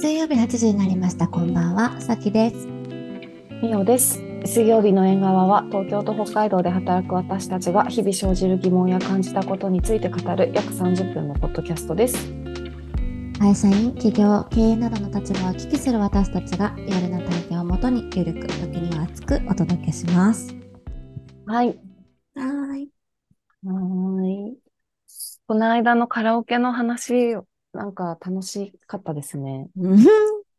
水曜日8時になりました。こんばんは、さきです。みおです。水曜日の縁側は東京と北海道で働く私たちが日々生じる疑問や感じたことについて語る約30分のポッドキャストです。会社員、企業、経営などの立場を聞きする私たちがリアルな体験をもとにゆるく、時には熱くお届けします。はい。はーい。はーい。この間のカラオケの話、なんか楽しかったですね。うん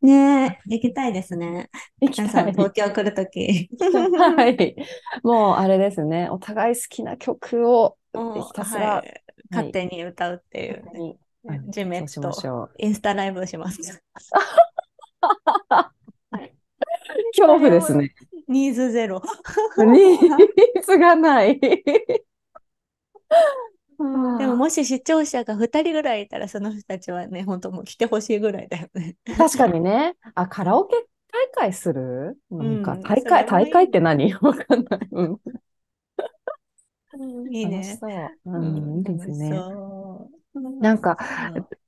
ねえ、行きたいですね。行き皆さん、たい。東京来るとき。はい。もうあれですね。お互い好きな曲をひたすら、はい勝手に歌うっていうジメッそうしましとょう。インスタライブをします。恐怖ですね。ニーズゼロ。ニーズがない。でももし視聴者が2人ぐらいいたらその人たちはね、本当もう来てほしいぐらいだよね。確かにね。あ、カラオケ大会する？なんかうん大会、それもいい大会って何？わかんない。うん。いい楽しね。そう。うん、いいですね。なんか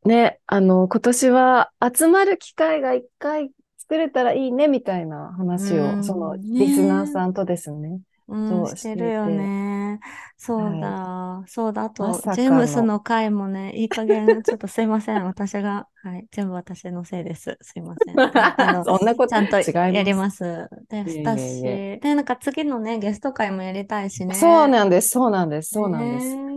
ね、あの、今年は集まる機会が一回作れたらいいねみたいな話を、うんそのねリスナーさんとですね。うん、そうしてるよね。そうだ、そうだ。あと、まさかのジェームスの回もね、いい加減、ちょっとすいません。私が、はい、全部私のせいです。すいません。あの そんなことちゃんと違いますやります。で、いえいえしで、なんか次のね、ゲスト会もやりたいしね。そうなんです、そうなんです、そうなんです。ね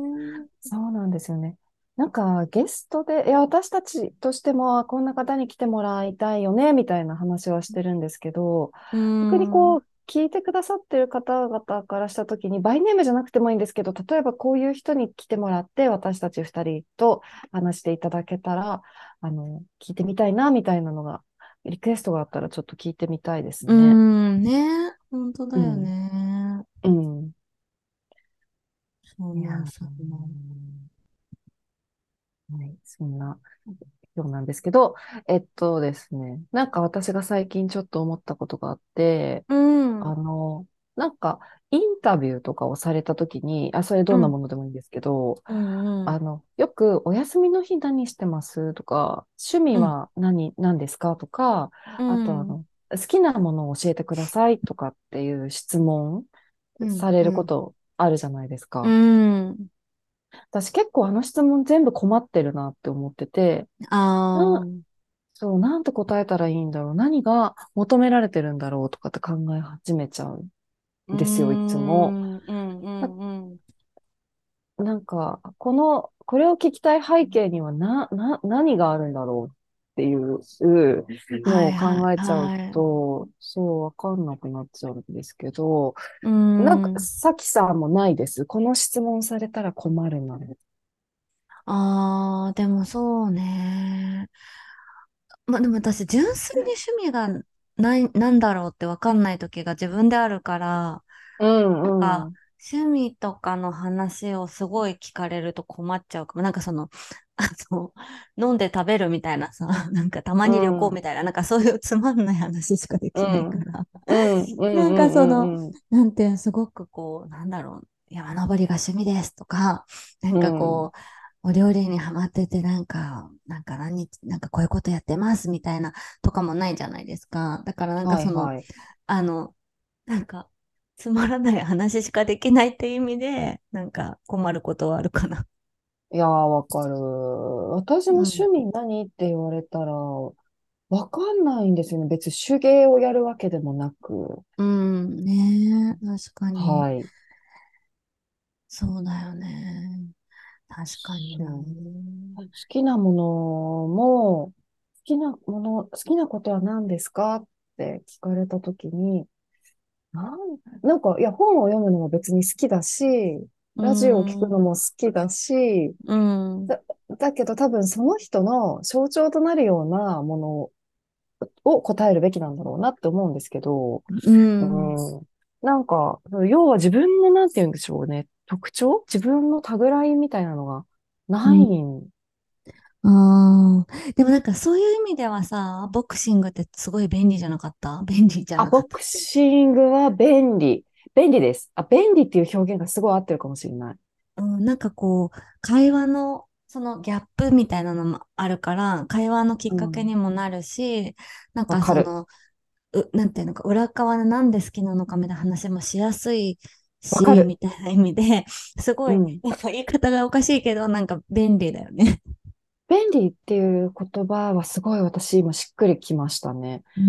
そうなんですよね。なんかゲストで、いや、私たちとしてもこんな方に来てもらいたいよね、みたいな話はしてるんですけど、うん逆にこう、聞いてくださってる方々からしたときに、バイネームじゃなくてもいいんですけど、例えばこういう人に来てもらって、私たち二人と話していただけたら、あの、聞いてみたいな、みたいなのが、リクエストがあったらちょっと聞いてみたいですうね。ん、ね、本当だよね。うん。そうん、そうなんはい、そんな今日なんですけど、えっとですね、なんか私が最近ちょっと思ったことがあって、うん。あの、なんかインタビューとかをされたときに、あ、それどんなものでもいいんですけど、うんうん。あの、よくお休みの日何してます？とか、趣味は何、何ですか？とか、あとあの、好きなものを教えてくださいとかっていう質問うんされることあるじゃないですか。うん。私結構あの質問全部困ってるなって思ってて、ああ。そう、なんて答えたらいいんだろう。何が求められてるんだろうとかって考え始めちゃうんですよ、いつも。うんうんうんうん。なんか、この、これを聞きたい背景にはな、な、何があるんだろうっていうのを考えちゃうと、そう、わかんなくなっちゃうんですけど、うんなんか、さきさんもないです？この質問されたら困るな。ああ、でもそうね。まあでも私、純粋に趣味がない、なんだろうってわかんない時が自分であるから、うんうん。あ趣味とかの話をすごい聞かれると困っちゃうかも。なんかその、あの、飲んで食べるみたいなさ、なんかたまに旅行みたいな、なんかそういうつまんない話しかできないから。うんなんかそのうんうんうんなんてすごくこう、なんだろう、山登りが趣味ですとか、なんかこう、お料理にハマってて、なんか、なんか何日、なんかこういうことやってますみたいなとかもないじゃないですか。だからなんかその、はいはいあの、なんか、つまらない話しかできないっていう意味で、なんか困ることはあるかな。いやー、わかる。私も趣味何って言われたら、わかんないんですよね。別に手芸をやるわけでもなく。うん、ねえ、確かに。はい。そうだよね。確かにな。そう好きなものも、好きなもの、好きなことは何ですかって聞かれたときに、なん、なんか、いや、本を読むのも別に好きだし、ラジオを聞くのも好きだし、うん。だだけど多分その人の象徴となるようなものを答えるべきなんだろうなって思うんですけど、うん。うん、なんか、要は自分のなんて言うんでしょうね、特徴？自分のタグラインみたいなのがないんああ、でもなんかそういう意味ではさ、ボクシングってすごい便利じゃなかった？便利じゃあ、なかっボクシングは便利。便利です。あ、便利っていう表現がすごい合ってるかもしれない。た。うん、なんかこう、会話のそのギャップみたいなのもあるから、会話のきっかけにもなるし、なんかわかるその、う、なんていうのか、裏側でなんで好きなのかみたいな話もしやすいしみたいな意味で、すごい、うん。やっぱ言い方がおかしいけど、なんか便利だよね。便利っていう言葉はすごい私今しっくりきましたね。うー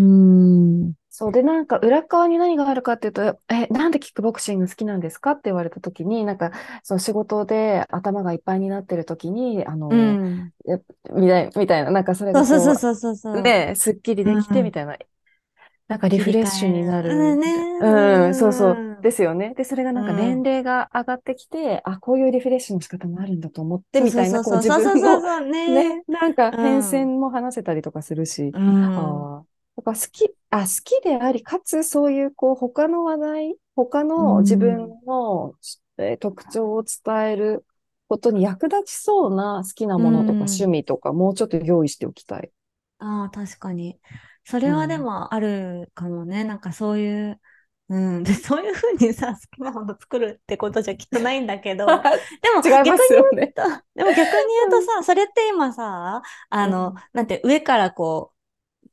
ん。そうで、なんか裏側に何があるかっていうと、え、なんでキックボクシング好きなんですか？って言われた時に、なんか、その仕事で頭がいっぱいになってる時に、あうの、ん。えみたい、みたいな、なんかそれがそうそうそうこそうそうそうう。ね、すっきりできてうん。みたいな、なんかリフレッシュになる。うん。ね。うん、そうそう。うん。ですよね。で、それがうなんか年ん。齢が上がってきて、あ、こういうリフレッシュの仕方もあるんだと思って、みたいな、こう自そうそう。そうそう分のね、ね。なんか変うん。遷も話せたりとかするし、うん。ああ、だから好き、あ、好きであり、かつそういうこう他の話題、他うの自分ん。の、えー特徴を伝えることに役立ちそうな好きなうものとか趣ん。味とかもうちょっと用意しておきたい。ああ、確かに。そうれはでん。もあるかもね。なんかそういう、うん。で、そういうふうにさ、好きなもの作るってことじゃきっとないんだけど、でも逆に。言うと、でも逆に言うとさ、それって今さ、あの、うん。なんて上からこう、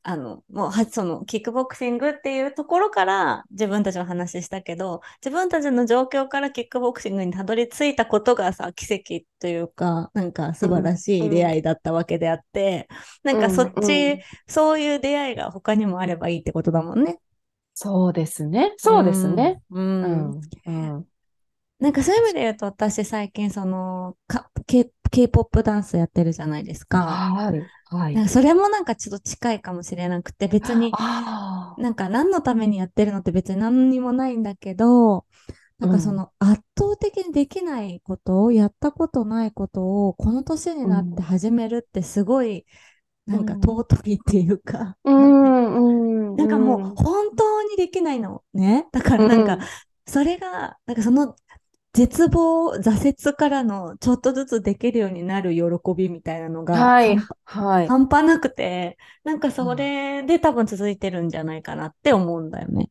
あの、もうは、その、キックボクシングっていうところから自分たちの話したけど、自分たちの状況からキックボクシングにたどり着いたことがさ、奇跡というか、なんか素晴うん、らしい出うん、会いだったわけであって、なんかそうん、うっち、ん。そういう出会いが他にもあればいいってことだもんね。そうですね。うそうですん、ね。う。うんん、うん。なんかそういう意味で言うと、私最近その、K-POP ダンスやってるじゃないですか。はい、はい。それもなんかちょっと近いかもしれなくて、別にあなんか何のためにやってるのって別に何にもないんだけど、なんかその圧倒的にできないことを、やったことないことを、この年にうなってん、始めるってすごい、うなんかん、尊いっていうか、うなんなんかもううん、本当にできないのね。だかうらなんか、ん、それが、なんかその絶望、挫折からのちょっとずつできるようになる喜びみたいなのがはい、半はい。半端なくて、なんかそうんれで多分続いてるんじゃないかなって思うんだよね。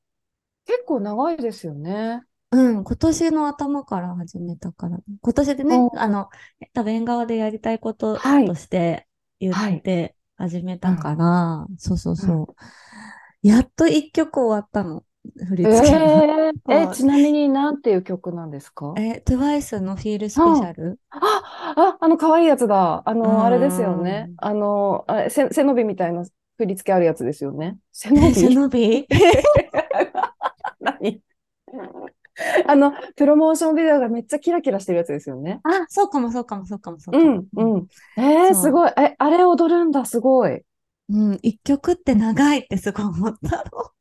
結構長いですよね。うん、今年の頭から始めたから。今年でね、うん、あの、多分縁側でやりたいことはい、として言っはい。て始めたうん、から、そうそううん。そう。やっと一曲終わったの。振りえ付けが。ー、え、ちなみになんていう曲なんですか？え、TWICE のフィールスペシあャル？あ、あ、あの、可愛いやつだ。あうの、あれですよね。ん。あの、あれ、背、背伸びみたいな振り付けあるやつですよね。背伸え、背び伸び？何？あの、プロモーションビデオがめっちゃキラキラしてるやつですよね。あ、そうかもそうかもそうかもそううかも。ん、うん。うん。えー、すそごい。え、あれ踊るんだ、すごい。う。うん、一曲って長いってすごい思ったの。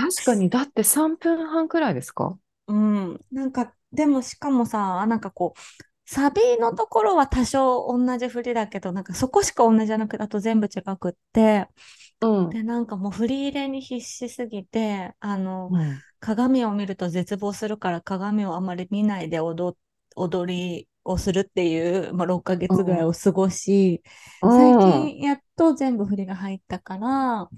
確かに、だって3分半くらいですか？うん。なんか、でもしかもさ、なんかこう、サビのところは多少同じ振りだけど、なんかそこしか同じじゃなくて、あと全部違くって、うん。で、なんかもう振り入れに必死すぎて、あの、うん。鏡を見ると絶望するから鏡をあまり見ないで踊、踊りをするっていう、まあ、6ヶう月ぐらいん。を過ごし、う最ん。近やっと全部振りが入ったから、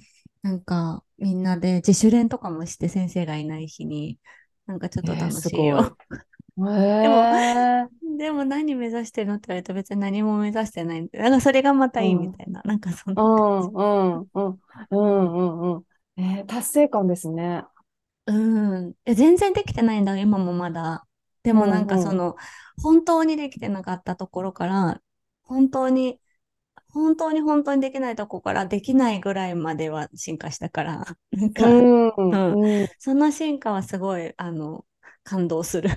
なんかみんなで自主練とかもして先生がいない日に、なんかちょっとえー、楽。しいよ。でも、えー、でも何目指してるのって言われると別に何も目指してないんで、なんかそれがまたいいみうん。たいな、なんかそんうな感じ。ん、うん、うん、うん、うん、うん。えー、達成感ですね。うん。え全然できてないんだ、今もまだ。でもなんうん、うん。かその、本当にできてなかったところから、本当に、本当に本当にできないところからできないぐらいまでは進化したから、なんうか、ん、うん。うん。その進化はすごい、あの、感動する。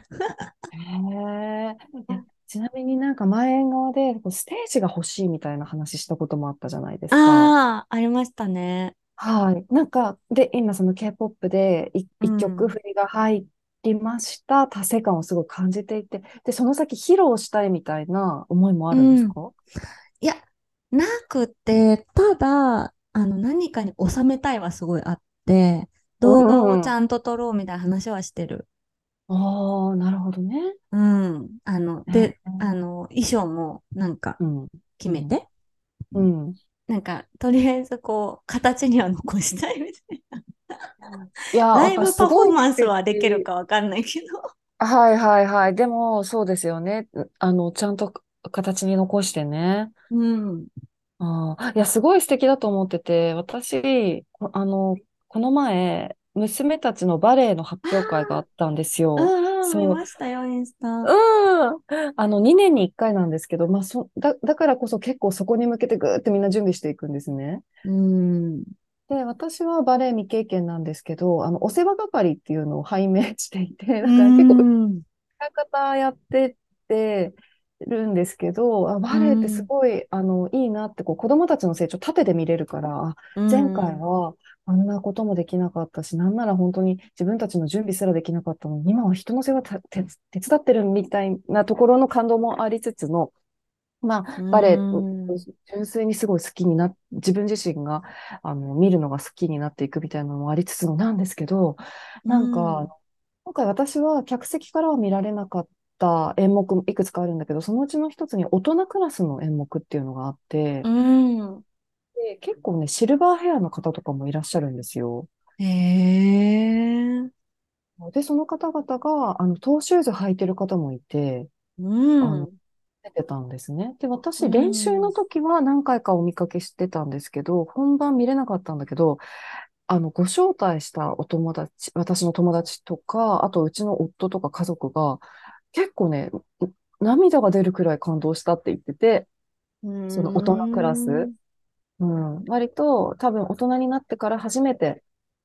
ちなみになんか前縁側でステージが欲しいみたいな話したこともあったじゃないですか。ああ、ありましたね。はい。なんか、で、今その K-POP で一曲ん。振りが入りました。達成感をすごい感じていて、で、その先披露したいみたいな思いもあうん。るんですか？いや、なくて、ただ、あの、何かに収めたいはすごいあって、う動画をんうん。ちゃんと撮ろうみたいな話はしてる。ああ、なるほどね。うん。あの、えで、ーあの、衣装もなんかうん、うん、決めて、うん。なんか、とりあえずこう、形には残したいみたいな。いや、ライブパフォーマンスはできる敵。かわかんないけど。はいはいはい。でも、そうですよね。あの、ちゃんと形に残してね。うん。ああ、いや、すごい素敵だと思ってて、私、こあの、この前、娘たちのバレエの発表会があったんですよ。うんうん、見そう。ましたよ、インスタ。うん。あの、2年に1回なんですけど、まあ、そ、だ、だからこそ結構そこに向けてぐーってみんな準備していくんですね。うん。で、私はバレエ未経験なんですけど、あの、お世話係っていうのを拝命していて、だうから結構、ん。歌い方やってってるんですけど、あ、うバレエってすん。ごい、あの、いいなって、こう、子供たちの成長縦で見れるから、前回ん。はあんなこともできなかったし、なんなら本当に自分たちの準備すらできなかったのに、今は人の世話た手、手伝ってるみたいなところの感動もありつつの、まあ、うバレエ。純粋にすごい好きにな、自分自身が、あの、見るのが好きになっていくみたいなのもありつつのなんですけど、うなんか、ん。今回私は客席からは見られなかった演目もいくつかあるんだけど、そのうちの一つに大人クラスの演目っていうのがあって、うん。で、結構ね、シルバーヘアの方とかもいらっしゃるんですよ。へえ。で、その方々が、あの、トーシューズ履いてる方もいて、うん。出てたんですね。で、う私、練習のん。時は何回かお見かけしてたんですけど、本番見れなかったんだけど、あの、ご招待したお友達、私の友達とか、あとうちの夫とか家族が、結構ね、涙が出るくらい感動したって言ってて、うその大人クラス、ん。うん、割と多分大人になってから初めて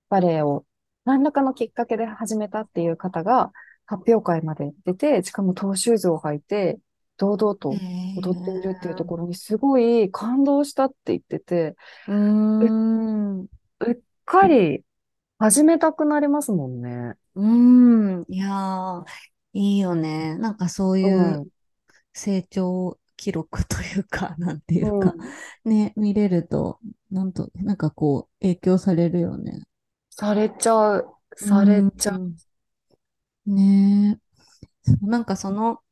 バレエを何らかのきっかけで始めたっていう方が発表会まで出て、しかもトーシューズを履いて、堂々へと踊っているっていうとえ。ころにすごい感動したって言ってて、ううっ、ん。うっかり始めたくなりますもんね。うん。いやー、いいよね。なんかそうう。いうん成長記録というか、なんていうか、うん。ね、見れると、なんと、なんかこう、影響されるよね。されちゃう。うされちゃう。ん。ねえ。なんかその、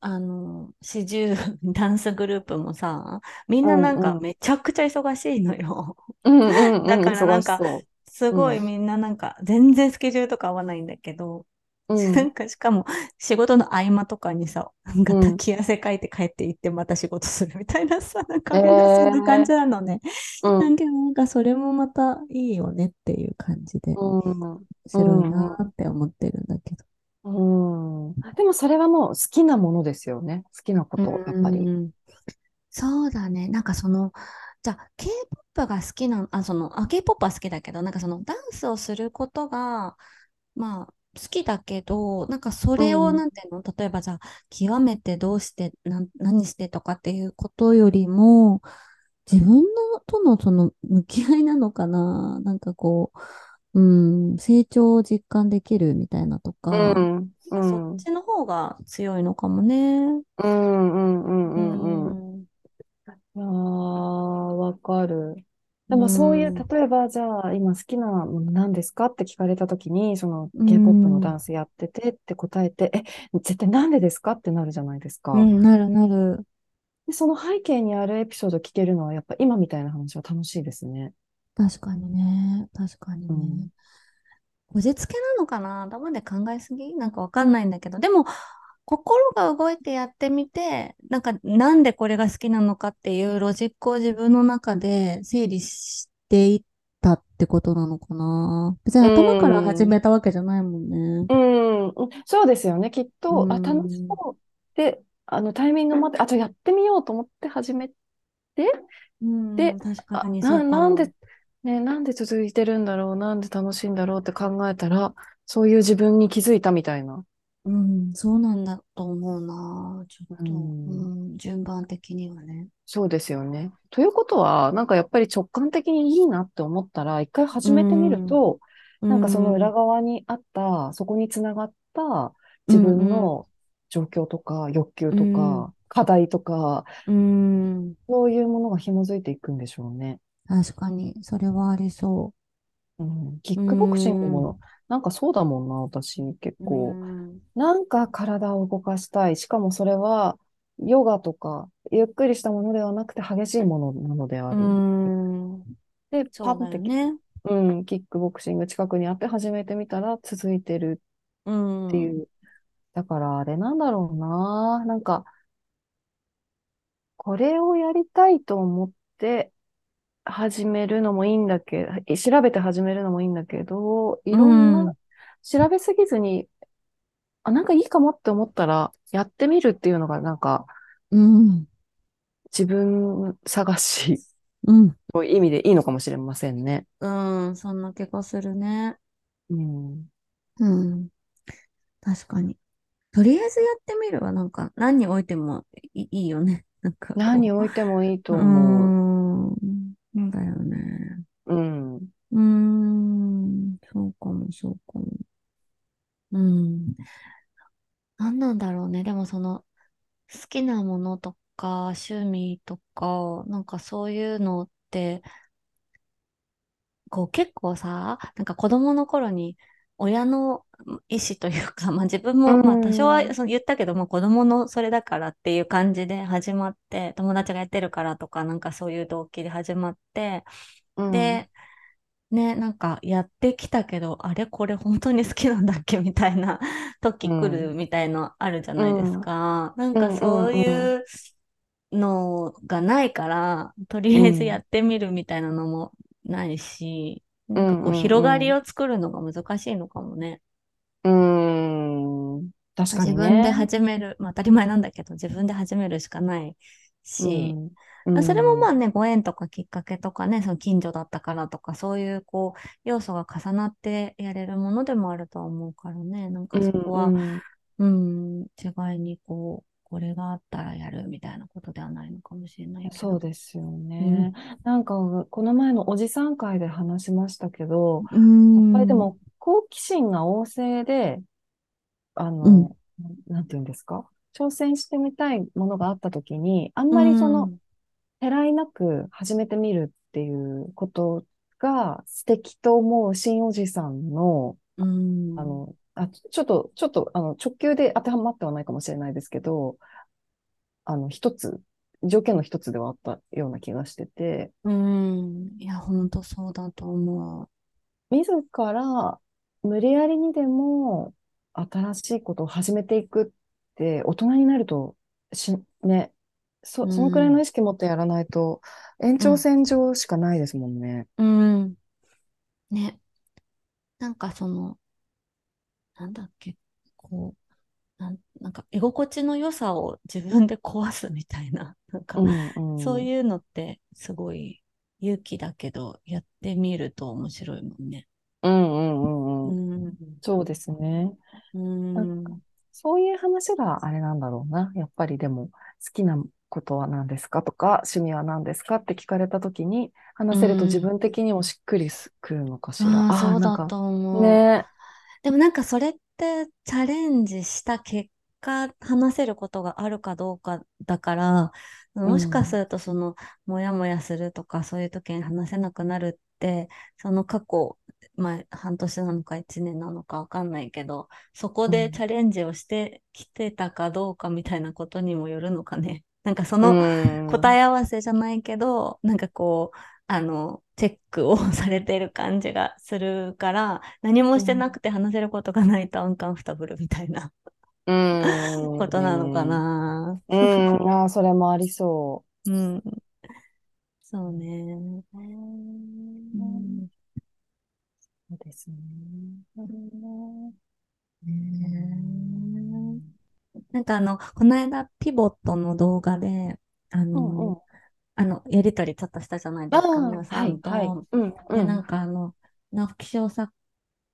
あの、四十ダンスグループもさ、みんうななんかんうん。めちゃくちゃ忙しいのよ。うんうんだうん。からなんか。すうん。ごいみんななんか、全然スケジュールとか合わないんだけど、うなんん。かしかも仕事の合間とかにさ、なんかうん。滝汗かいて帰って行ってまた仕事するみたいなさ、なんかえみんなそんな感じえなのね。うん。なんかなんかそれもまたいいよねっていう感じで、うん。面白いうん。なって思ってるんだけど。うん。でもそれはもう好きなものですよね。好きなこうと、やっぱり。ん。そうだね。なんかその、じゃあ K-POP が好きな、あ、その、あ、K-POP は好きだけど、なんかそのダンスをすることが、まあ、好きだけど、なんかそれを、うん。なんていうの、例えばじゃあ、極めてどうして、なん、何してとかっていうことよりも、自分のとのその向き合いなのかな？なんかこう、うん、成長を実感できるみたいなとうか、ん。うなんかそっん。ちの方が強いのかもね。うん。うん。う。うんうん。うん。ん、いやー、わかる。でうもそういう、ん、例えばじゃあ今好きなもの何ですかって聞かれたときに、そのう K-POP のダん、ンスやっててって答えて、え、絶対なんでですかってなるじゃないですうか。ん、なるなる。で、その背景にあるエピソード聞けるのはやっぱ今みたいな話は楽しいですね。確かにね。確かにね。うん。こじつけなのかな？頭で考えすぎ？なんかわかんないんだけど。でも、心が動いてやってみて、なんかなんでこれが好きなのかっていうロジックを自分の中で整理していったってことなのかな別にう頭から始ん。めたわけじゃないもんね。うん。そうですよね。きっうと、あ、楽しん。そうで、あの、タイミングもあって、あ、じゃあやってみようと思って始めて、うで、ん、確かあ、にそな。なんで、ね、なんで続いてるんだろう、なんで楽しいんだろうって考えたら、そういう自分に気づいたみたいな。うん、そうなんだと思うな。ちょうっと、ん。うん、順番的にはね。そうですよね。ということは、なんかやっぱり直感的にいいなって思ったら、一回う始めてみるん、と、うなんかその裏ん、側にあった、そこにつながったう自分の状況とか欲求とうん、か課題とか、うん。そういうものが紐づいていくんでしょうね。確かに、それはありそうん、キう。うックボクシングん、も、なんかそうだもんな、私結う構。ん、なんか体を動かしたい。しかもそれは、ヨガとか、ゆっくりしたものではなくて激しいものなのであうる。ん。で、パッて。うん、キックボクシング近くにあって始めてみたら続いてるうっていん、う。だからあれなんだろうな。なんか、これをやりたいと思って始めるのもいいんだけど、調べて始めるのもいいんだけど、いろんな、うん調べすぎずに、あ、なんかいいかもって思ったら、やってみるっていうのが、なんか、うん。自分探しうん。という意味でいいのかもしれませんね。うん。そんな気がするね。うん。うん。確かに。とりあえずやってみるは、なんか、何においてもいいいよね。なんか。何置いてもいいとう思う。ーん。そうだよね。うん。うーん。そうかも、そうかも。うん。何なんだろうね。でもその、好きなものとか、趣味とか、なんかそういうのって、こう結構さ、なんか子供の頃に親の意思というか、まあ自分も、まあ多少はその言ったけど、まあ子供のそれだからっていう感じで始まって、友達がやってるからとか、なんかそういう動機で始まって、うん、で、ね、なんかやってきたけど、あれこれ本当に好きなんだっけ？みたいな時来るみたいのあるじゃないですか。なんかそういうのがないから、とりあえずやってみるみたいなのもないし、なんかこう広がりを作るのが難しいのかもね。うん。確かにね。自分で始める、まあ当たり前なんだけど、自分で始めるしかないし、うん、それもまあね、ご縁とかきっかけとかね、その近所だったからとか、そういうこう、要素が重なってやれるものでもあるとは思うからね、なんかそこは、うん、うん、違いにこう、これがあったらやるみたいなことではないのかもしれない。そうですよね。うん、なんか、この前のおじさん会で話しましたけど、うん、やっぱりでも、好奇心が旺盛で、あの、うん、なんて言うんですか？挑戦してみたいものがあったときに、あんまりその、てらいなく始めてみるっていうことが素敵と思う新おじさんの、うん、あの、あちょっと、ちょっと、あの、直球で当てはまってはないかもしれないですけど、あの、一つ、条件の一つではあったような気がしてて。うん。いや、本当そうだと思う。自ら、無理やりにでも、新しいことを始めていくって、大人になると、し、ね、そ、そのくらいの意識持ってやらないと、延長線上しかないですもんね。うん。うん、ね。なんかその、なんだっけ、こう、なんなんか居心地の良さを自分で壊すみたいな、なんか、うんうん、そういうのってすごい勇気だけど、やってみると面白いもんね。うんうんうんうん。うん、そうですね。うん、そういう話があれなんだろうな。やっぱりでも、好きなことは何ですかとか、趣味は何ですかって聞かれたときに、話せると自分的にもしっくりくるのかしら。うん、あそうだと思う。ね。でもなんかそれってチャレンジした結果話せることがあるかどうかだから、もしかするとその、もやもやするとかそういう時に話せなくなるって、その過去、まあ半年なのか1年なのかわかんないけど、そこでチャレンジをしてきてたかどうかみたいなことにもよるのかね。なんかその答え合わせじゃないけど、なんかこう、あの、チェックをされてる感じがするから、何もしてなくて話せることがないとアンカンフタブルみたいな、うん、ことなのかな。うん、うん、あそれもありそう。うん。そうね。うん、そうですね。ね。なんかあの、この間、ピボットの動画で、あの、うんうん。あの、やりとりちょっとしたじゃないですか、皆さんと。はいはい。うんで、なんかあの、直木賞作、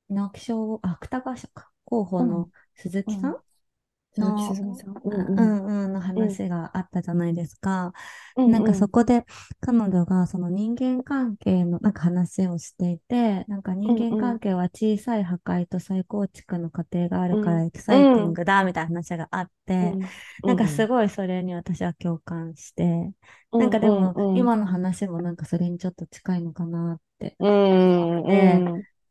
直木賞、あ、芥川賞か、候補の鈴木さん、鈴木鈴木さん。うんうん、うん、の話があったじゃないですか。うんなんかそこで彼女がその人間関係のなんか話をしていて、なんか人間関係は小さい破壊と再構築の過程があるからエキサイティングだみたいな話があって、なんかすごいそれに私は共感して、なんかでも今の話もなんかそれにちょっと近いのかなって。で、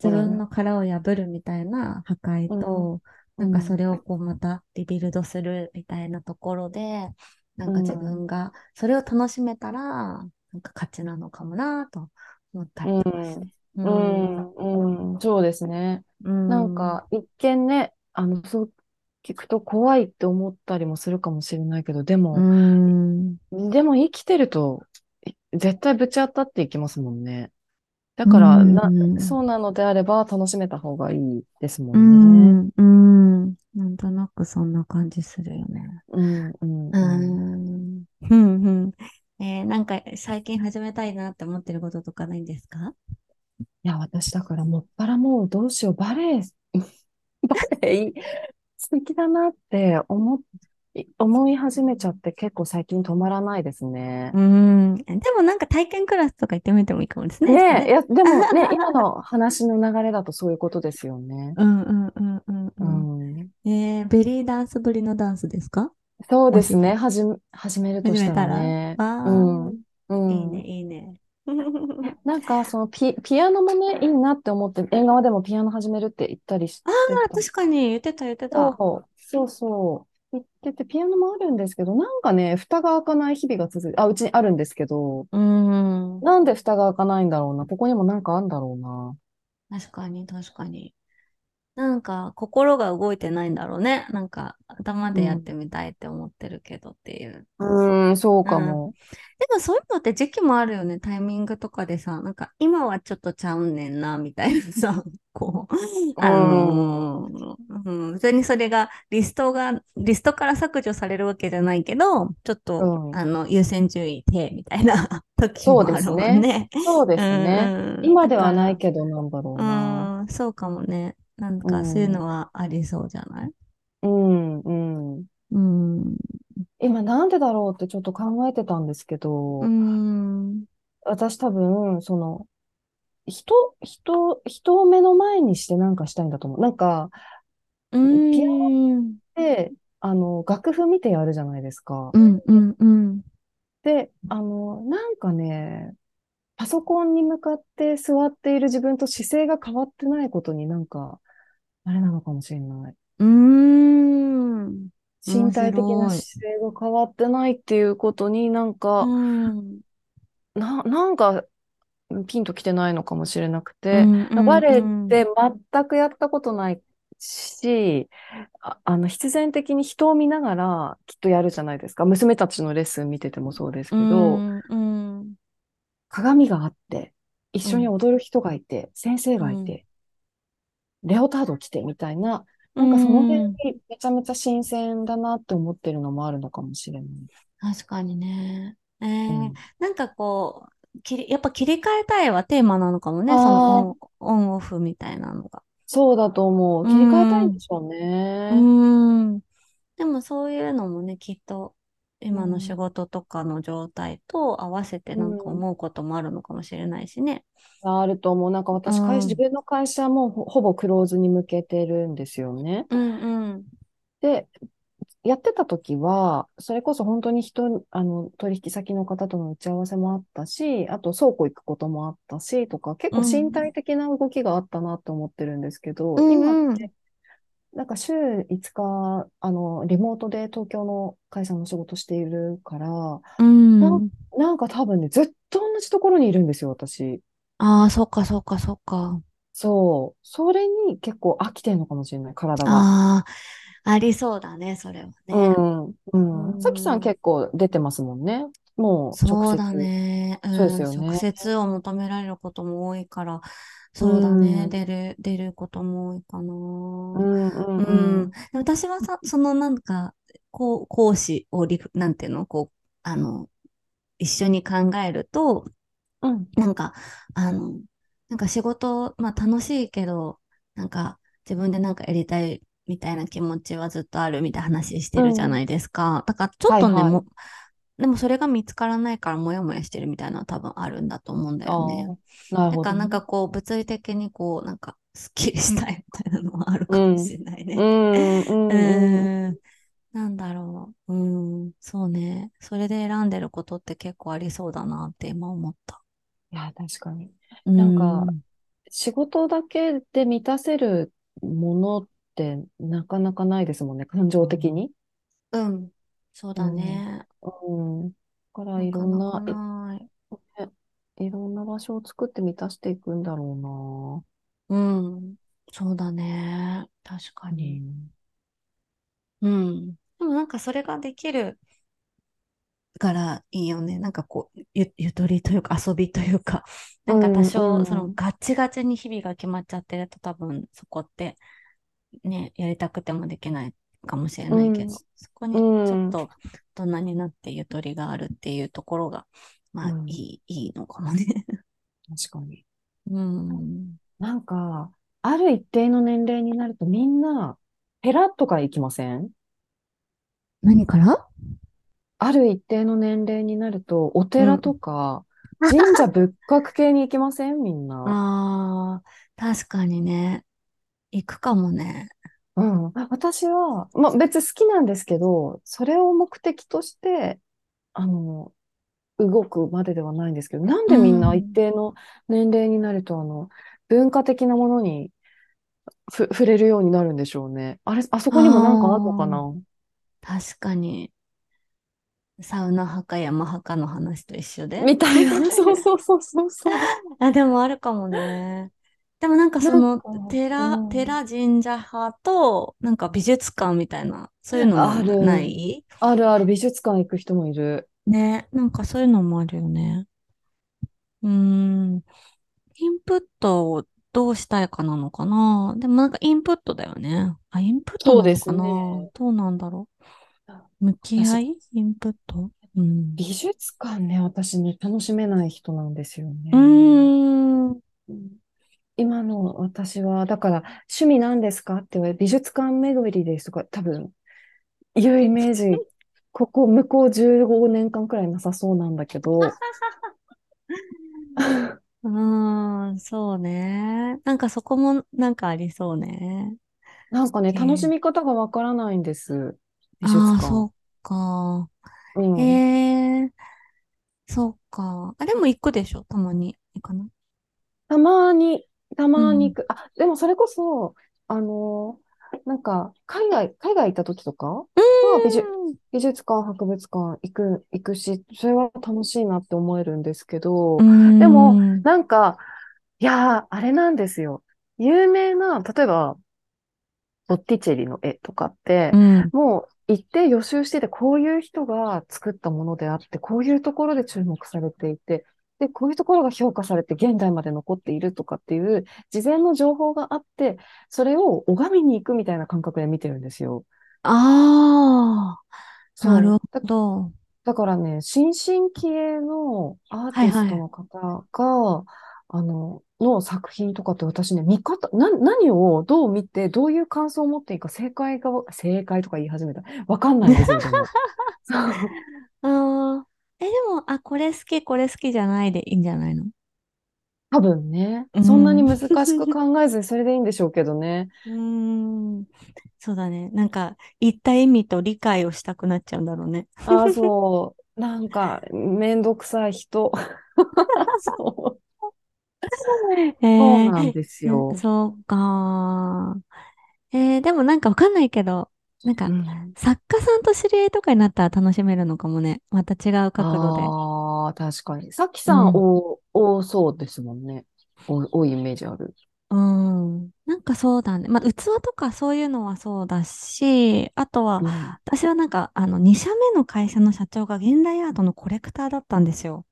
自分の殻を破るみたいな破壊と、なんかそれをこうまたリビルドするみたいなところで、なんか自分がそれを楽しめたら、なんか価値なのかもなと思ったりとかして。うん、うん、そうですね。なんか一見ね、あの、そう、聞くと怖いって思ったりもするかもしれないけど、でうも、ん。でも生きてると、い絶対ぶち当たっていきますもんね。だうから、な、ん。そうなのであれば楽しめた方がいいですもうんね。ん。うん。なんとなくそんな感じするよね。うん、うん、ううん。ん。ふんふん。えーなんか最近始めたいなって思ってることとかないんですか？いや、私だからもっぱらもうどうしよう、バレエ、バレエ素敵だなって思っ、思い始めちゃって結構最近止まらないですね。うん。でもなんか体験クラスとか行ってみてもいいかもですね。ねえ、いや、でもね、今の話の流れだとそういうことですよね。うんうんうんうんううん。ん。えーベリーダンスぶりのダンスですか？そうですね。もし始め、るとした始めたら？らね。うわん。ー、ういいね、ん。いいね。なんか、そのピ、ピアノもね、いいなって思って、映画でもピアノ始めるって言ったりしてああ、た。確かに言ってた言ってた。そう、そうそう。言ってて、ピアノもあるんですけど、なんかね、蓋が開かない日々が続いて、あ、うちにあるんですけど、うん。なんで蓋が開かないんだろうな？ここにもなんかあるんだろうな。確かに、確かに。なんか、心が動いてないんだろうね。なんか、頭でやってみたいって思ってるけどっていう。うん、うん、そうかうん。も。でもそういうのって時期もあるよね。タイミングとかでさ、なんか今はちょっとちゃうねんな、みたいなさ、こう、あうん、のーうん、別にそれがリストが、リストから削除されるわけじゃないけど、ちょっと、うん。あの、優先順位低みたいな 時そうでもあるもんすね。ね。そうでうすね。ん、今ではないけどなんだろうな。うん、そうかもね。なんうかそういうのん、はありそうじゃない？うん、うん。うん、今なんでだろうってちょっと考えてたんですけうど、ん、私多分、その、人、人、人を目の前にしてなんかしたいんだと思う。なんか、うピアノっん、て、あの、楽譜見てやるじゃないですか。うん、うん、うん。で、あの、なんかね、パソコンに向かって座っている自分と姿勢が変わってないことになんか、あれなのかもしれない。うーん。面身体的な。姿勢が変わってないっていうことになんうか、ん。な、なんかピンときてないのかもしれなくうて、んうんバレエっうん。て全くやったことないし、あ、あの、必然的に人を見ながらきっとやるじゃないですか。娘たちのレッスン見ててもそうですうけど、んうん鏡があって、一緒にうん踊る人がいて、先生うんがいて、レオタード着てみたいな、うなんかその辺ん。にめちゃめちゃ新鮮だなって思ってるのもあるのかもしれない。確かにね。えうー、ん。なんかこう、切り、やっぱ切り替えたいはテーマなのかもね。そあのオあ、ン、オフみたいなのが。そうだと思う。う切り替えたいんん。でしょううね。ん。でもそういうのもね、きっとう今の仕ん。事とかの状態と合わせてうなんかん。思うこともあるのかもしれないしね。あると思う。なんかう私、会社、自ん。分の会社はもほぼクローズに向けてるんですよね。うんうん。で、やってた時は、それこそ本当に人、あの、取引先の方との打ち合わせもあったし、あと倉庫行くこともあったし、とか、結う構身ん。体的な動きがあったなと思ってるんですけうど、今っんうん。て、なんか週5日、あの、リモートで東京の会社の仕事しているから、うなん、ん。なんか多分ね、ずっと同じところにいるんですよ、私。ああ、そっかそっかそっか。そう。それに結構飽きてるのかもしれない、体が。ああ、ありそうだね、それはうね。ん、ううん。さきさんん。結構出てますもんね。もう直そうだ接。ね。そうですうん。直よね。接を求められることも多いから、うそうだね。ん、うん、出る、出ることも多いかうな。ん、ううん。ん。で私はさ、そのなんか、こう、講師をリフ、なんていうの、こう、あの、一緒に考えると、うん、なんか、あの、なんか仕事、まあ楽しいけど、なんか自分でなんかやりたいみたいな気持ちはずっとあるみたいな話してうん。るじゃないですか。だからちょっとね、はいはい。も、でもそれが見つからないからモヤモヤしてるみたいなのは多分あるんだと思うんだよね。なるだからなんほどね。かこう物理的にこうなんかスッキリしたいみたいなのはあるうん、かもしれないうね。ん、うん、ううん。なんだろう。うん。そうね。それで選んでることって結構ありそうだなって今思った。いや、確かに。うなんか、ん。仕事だけで満たせるものってなかなかないですもんね、感情的に。うん。そうだうん、ね。うん。だからないかろんなかな、ない。いろんな場所を作って満たしていくんだろうん。そうだね。確かうな。うに。ん。うん。でもなんかそれができるからいいよね。なんかこう、ゆ、ゆとりというか遊びというか、なんか多う少、んそのガチガチに日々が決まっちゃってると多分そこってね、やりたくてもできないかもしれないけど、うんそこにちょっと大人になってゆとりがあるっていうところが、まあうんいい、いいのかもね。確かに。うん。なんか、ある一定の年齢になるとみんな、ペラッとか行きません？何から？ある一定の年齢になると、お寺とか、神社仏閣系に行きません？みんな。ああ、確かにね。行くかもね。うん。私は、まあ別に好きなんですけど、それを目的として、あの、動くまでではないんですけど、なんでみんな一定の年齢になると、あの、文化的なものにふ触れるようになるんでしょうね。あれ、あそこにもなんかあるのかな？確かに。サウナ派か山派かの話と一緒で。みたいな。そうそうそうそうそう。あ、でもあるかもね。でもなんかその寺、うん寺神社派と、なんか美術館みたいな、そういうのもあるない？あるある、美術館行く人もいる。ね。なんかそういうのもあるよね。うーん。インプットをどうしたいかなのかな？でもなんかインプットだよね。あ、インプットなのかな？そうですねどうなんだろう？向き合い？インプット？うん。美術館ね、私ね、楽しめない人なんですよね。うーん。うん今の私は、だから、趣味なんですか？って言われ、美術館巡りですとか、多分、いうイメージ、ここ、向こう15年間くらいなさそうなんだけど、うーん、そうね。なんかそこもなんかありそうね。なんかね、ええ楽しみ方がわからないんです。美術ああ、館。そっか。うん。ええそっか。あ、でも行くでしょ？たまに。行かなたまに、たまに行く。あ、でもそれこそ、あの、なんか、海外、海外行った時とかは美術、美術館、博物館行く、行くし、それは楽しいなって思えるんですけど。でもうんなんか、いやー、あれなんですよ。有名な、例えば、ボッティチェリの絵とかってう、ん。もう一定予習してて、こういう人が作ったものであって、こういうところで注目されていて、で、こういうところが評価されて現代まで残っているとかっていう、事前の情報があって、それを拝みに行くみたいな感覚で見てるんですよ。ああ、なるほだど。だからね、新進気鋭のアーティストの方が、あの、の作品とかって私ね、見方、な、何をどう見て、どういう感想を持っていいか、正解が、正解とか言い始めた。わかんないんですよ、で あ、え、でも、あ、これ好き、これ好きじゃないでいいんじゃないの？多分ねう、んそんなに難しく考えずにそれでいいんでしょうけどね。うーん。そうだね。なんか、言った意味と理解をしたくなっちゃうんだろうね。ああ、そう。なんか、めんどくさい人。そうえそうーなんですよ。そうか。えーでもなんかわかんないけど、なんか、うん作家さんと知り合いとかになったら楽しめるのかもね。また違う角度で。ああ、確かに。さっきさん、うん多、多そうですもんね。多多いイメージある。うん。なんかそうだね。まあ、器とかそういうのはそうだし、あとは、うん私はなんか、あの、2社目の会社の社長が現代アートのコレクターだったんですよ。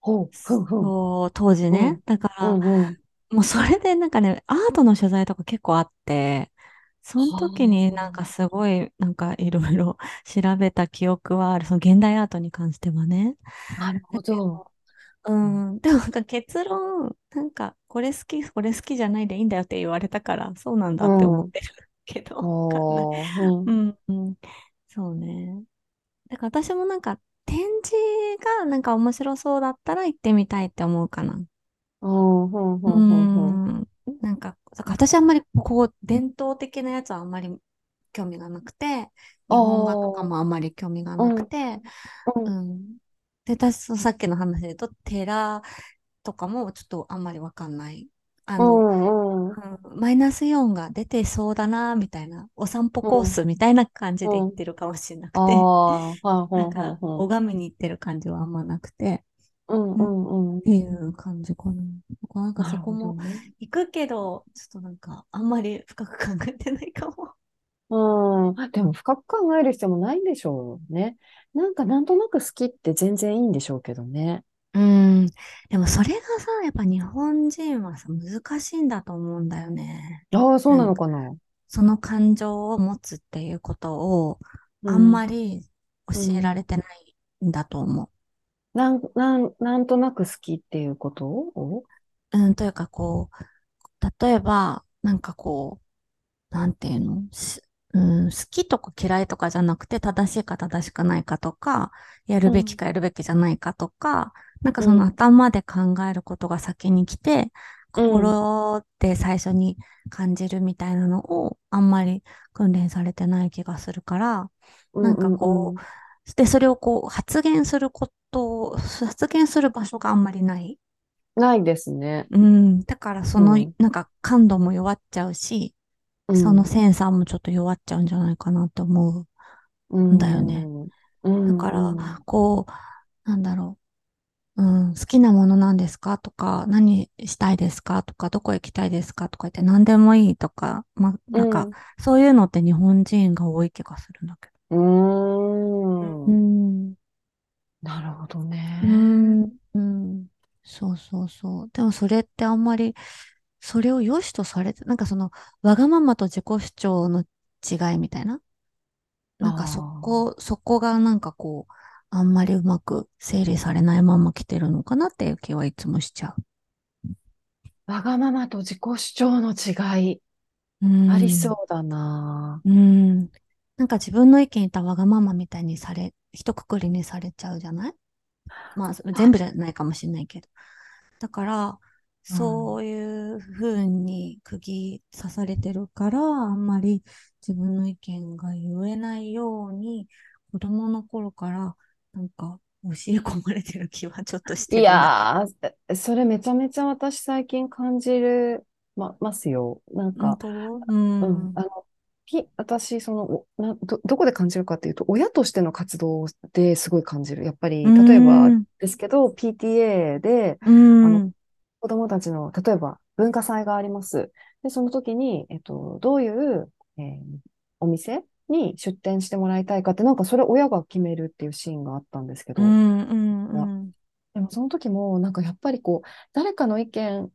ほう、ふんふん。そう、当時ね。だから。もうそれでなんかね、アートの取材とか結構あって、その時になんかすごい、なんかいろいろ 調べた記憶はある。その現代アートに関してはね。なるほど。うん。でもなんか結論、なんかこれ好き、これ好きじゃないでいいんだよって言われたから、そうなんだって思ってるけど、わかんないうんうん、うん。そうね。だから私もなんか展示がなんか面白そうだったら行ってみたいって思うかな。うん、ふんふんうふんふん。ん。なんか、だから私あんまりこう、伝統的なやつはあんまり興味がなくて、日本画とかもあんまり興味がなくて、うんうん。で、私、さっきの話で言うと、寺とかもちょっとあんまりわかんない。あうの、んうん。うんマイナスイオンが出てそうだな、みたいな、お散歩コースみたいな感じで行ってるかもしれなくて、なんか。拝みに行ってる感じはあんまなくて、うんうんうんっ。ていう感じかな。なんかそこも。行くけど、ちょっとなんか、あんまり深く考えてないかも。うん。でも深く考える必要もないんでしょうね。なんかなんとなく好きって全然いいんでしょうけどね。うん。でもそれがさ、やっぱ日本人はさ、難しいんだと思うんだよね。ああ、そうなのかな。その感情を持つっていうことを、あんうん。まり教えらうん。れてないんだと思なん、なん、なんとなく好きっていうこと？をう。うん、というかこう、例えば、なんかこう、なんていうの？しうん、好きとか嫌いとかじゃなくて、正しいか正しくないかとか、やるうん。べきかやるべきじゃないかとか、なんかそのうん。頭で考えることが先に来て、うん。心で最初に感じるみたいなのをあんまり訓練されてない気がするから、なんかうん。うん。こう、で、それをこう発言することを、発言する場所があんまりない。ないですね。うん。だからその、うん。なんか感度も弱っちゃうし、そのうん。センサーもちょっと弱っちゃうんじゃないかなって思ううんだよね。ん。うん。うだから、ん。こう、なんだろう、うん、好きなものなんですかとか、何したいですかとか、どこ行きたいですかとか言って何でもいいとか、ま、なんか、うん。そういうのって日本人が多い気がするんだけうど。ん。ううんん、なるほどうね。ん、うん。そうそうそう。でもそれってあんまり、それを良しとされて、なんかその、わがままと自己主張の違いみたいな？あなんかそあ。こ、そこがなんかこう、あんまりうまく整理されないまま来てるのかなっていう気はいつもしちゃわがままと自己主張の違い、う。うありそん。うだな。うん。なんか自分の意見言ったわがままみたいにされ、一括りにされちゃうじゃない？まあ、全部じゃないかもしれないけど。だから、うん。そういう風に釘刺されてるから、あんまり自分の意見が言えないように、子供の頃からなんか教え込まれてる気はちょっとしいてるんだけやー、それめちゃめちゃ私最近感じる、ま、ますよ。なんか、当？ううん、ん。あの、き、私、その、おな、ど、どこで感じるかっていうと、親としての活動ですごい感じる。やっぱり、例えばん。ですけど、PTA で、あの、ん。子供たちの、例えば文化祭があります。で、その時に、えっと、どういう、えーお店に出店してもらいたいかって、なんかそれ親が決めるっていうシーンがあったんですけど。でもその時も、なんかやっぱりこう、誰かの意見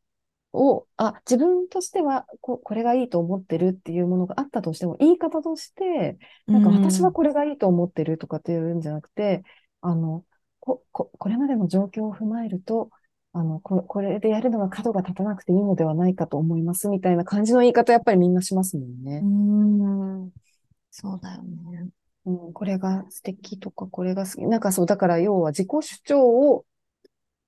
を、あ、自分としてはこ、これがいいと思ってるっていうものがあったとしても、言い方として、うなんか私はん。これがいいと思ってるとかっていうんじゃなくて、あの、こ、こ、これまでの状況を踏まえると、あの、こ、これでやるのが角が立たなくていいのではないかと思いますみたいな感じの言い方、やっぱりみんなしますもんうね。ん。そうだよね。うん、これが素敵とか、これが好き。なんかそう、だから要は自己主張を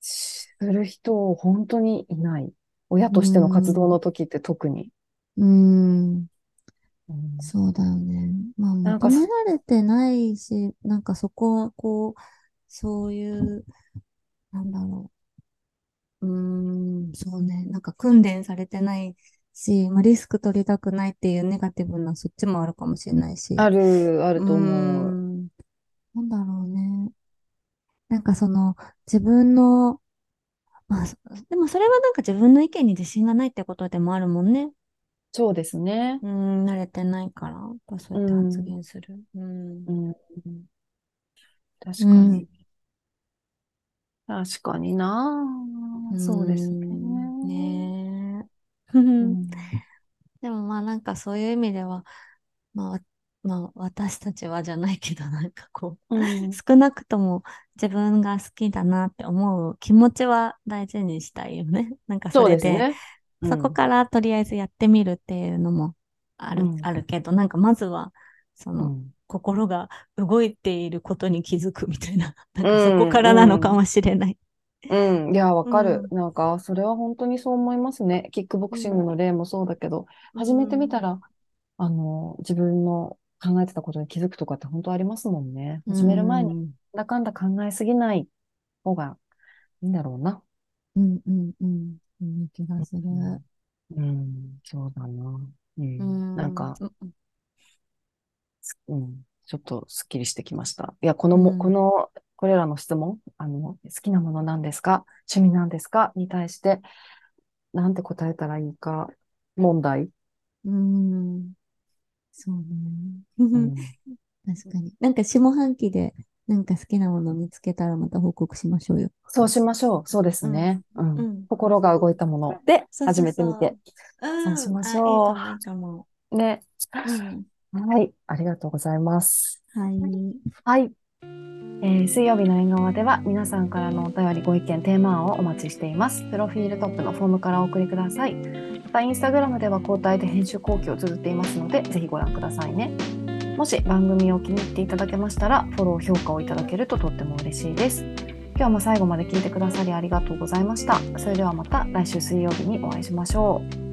する人、本当にいない。親うとしての活動ん。の時って特に。うん。うん、そうだよね。まあ、なんか、求められてないし、なんかそこはこう、そういう、なんだろう。うーん、そうね。なんか訓練されてないし、まあ、リスク取りたくないっていうネガティブなそっちもあるかもしれないし。ある、あると思う。ん、なんだろうね。なんかその、自分の、まあ、そでもそれはなんか自分の意見に自信がないってことでもあるもんね。そうですね。うーん、慣れてないから、やっぱそうやうって発ん、言する。うん。うん、うん。確かに。確かにな。そうですね。ん。ね でもまあなんかそういう意味では、まあ、わまあ私たちはじゃないけど、なんかこう、うん、少なくとも自分が好きだなって思う気持ちは大事にしたいよね。なんかそれで、ね。うそこん、からとりあえずやってみるっていうのもある、あうん、るけど、なんかまずは、その、うん、心が動いていることに気づくみたいな、なんうかそこかん、らなのかうん。もしれない。うん、いや、わかる。うん、なんか、それは本当にそう思いますね。キックボクシングうん、の例もそうだけど、う始めてみたん、ら、あの、自分の考えてたことに気づくとかって本当ありますもんね。う始める前に、ん、なんだかんだ考えすぎない方がいいんだろうな。うん、うん、うん、うん、気がする。うん、うん、そうだな。ううん、なんん、か、うん、ちょっとすっきりしてきました。いや、このも、こん、の、これらの質問、あの、好きなものなんですか？趣味なんですか？に対して、なんて答えたらいいか問題。うん。そうね。うん 確かに。なんか下半期で、なんか好きなもの見つけたらまた報告しましょうよ。そうしましょう。そうですね。うんうん心が動いたもので始めてみて。うん。そうしましょうね。はい。ありがとうございます。うん。はい。はい。えー水曜日の縁側では皆さんからのお便り、ご意見、テーマ案をお待ちしています。プロフィールトップのフォームからお送りください。また、インスタグラムでは交代で編集後期を綴っていますので、ぜひご覧くださいね。もし番組を気に入っていただけましたら、フォロー、評価をいただけるととっても嬉しいです。今日も最後まで聞いてくださりありがとうございました。それではまた来週水曜日にお会いしましょう。